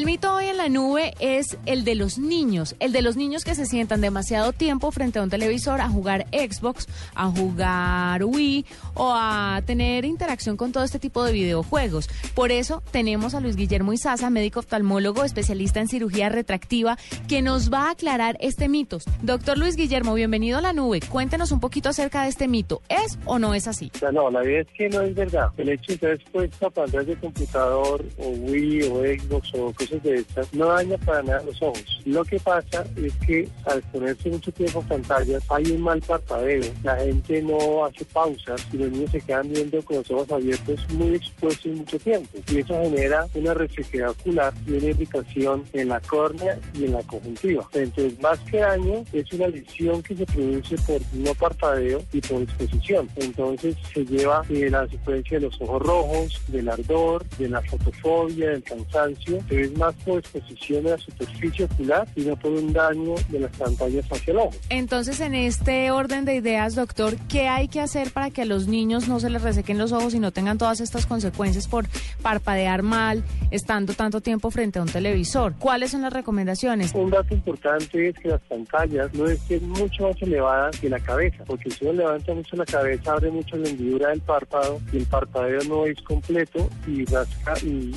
El mito hoy en la nube es el de los niños, el de los niños que se sientan demasiado tiempo frente a un televisor a jugar Xbox, a jugar Wii o a tener interacción con todo este tipo de videojuegos. Por eso tenemos a Luis Guillermo Izaza, médico oftalmólogo, especialista en cirugía retractiva, que nos va a aclarar este mito. Doctor Luis Guillermo, bienvenido a la nube. Cuéntenos un poquito acerca de este mito. ¿Es o no es así? No, la verdad es que no es verdad. El hecho de estar expuesto a de computador o Wii o Xbox o cosas de estas no daña para nada los ojos. Lo que pasa es que al ponerse mucho tiempo pantallas hay un mal parpadeo. La gente no hace pausas y los niños se quedan viendo con los ojos abiertos muy expuestos mucho tiempo. Y eso genera una resequedad ocular y una irritación en la córnea y en la conjuntiva. Entonces, más que daño, es una lesión que se produce por no parpadeo y por exposición. Entonces, se lleva eh, la secuencia de los ojos rojos, del ardor, de la fotofobia, del cansancio, pero es más por exposición a la superficie ocular y no por un daño de las pantallas hacia el ojo. Entonces, en este orden de ideas, doctor, ¿qué hay que hacer para que a los niños no se les resequen los ojos y no tengan todas estas consecuencias por parpadear mal, estando tanto tiempo frente a un televisor? ¿Cuáles son las recomendaciones? Un dato importante es que las pantallas no estén mucho más elevadas que la cabeza, porque si uno levanta mucho la cabeza, abre mucho la hendidura del párpado y el parpadeo no es completo y rasca y,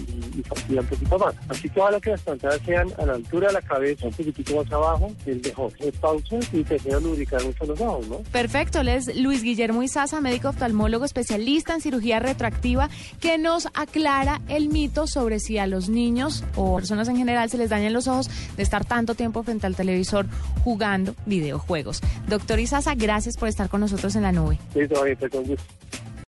y, un poquito más. Así ojalá que las pantallas sean a la altura de la cabeza, un poquitico más abajo, es mejor. Es pausa y te a lubricar mucho los ojos, ¿no? Perfecto, él es Luis Guillermo Izaza, médico oftalmólogo especialista en cirugía retroactiva, que nos aclara el mito sobre si a los niños o personas en general se les dañan los ojos de estar tanto tiempo frente al televisor jugando videojuegos. Doctor Izaza, gracias por estar con nosotros en la nube. Listo, ahorita con gusto.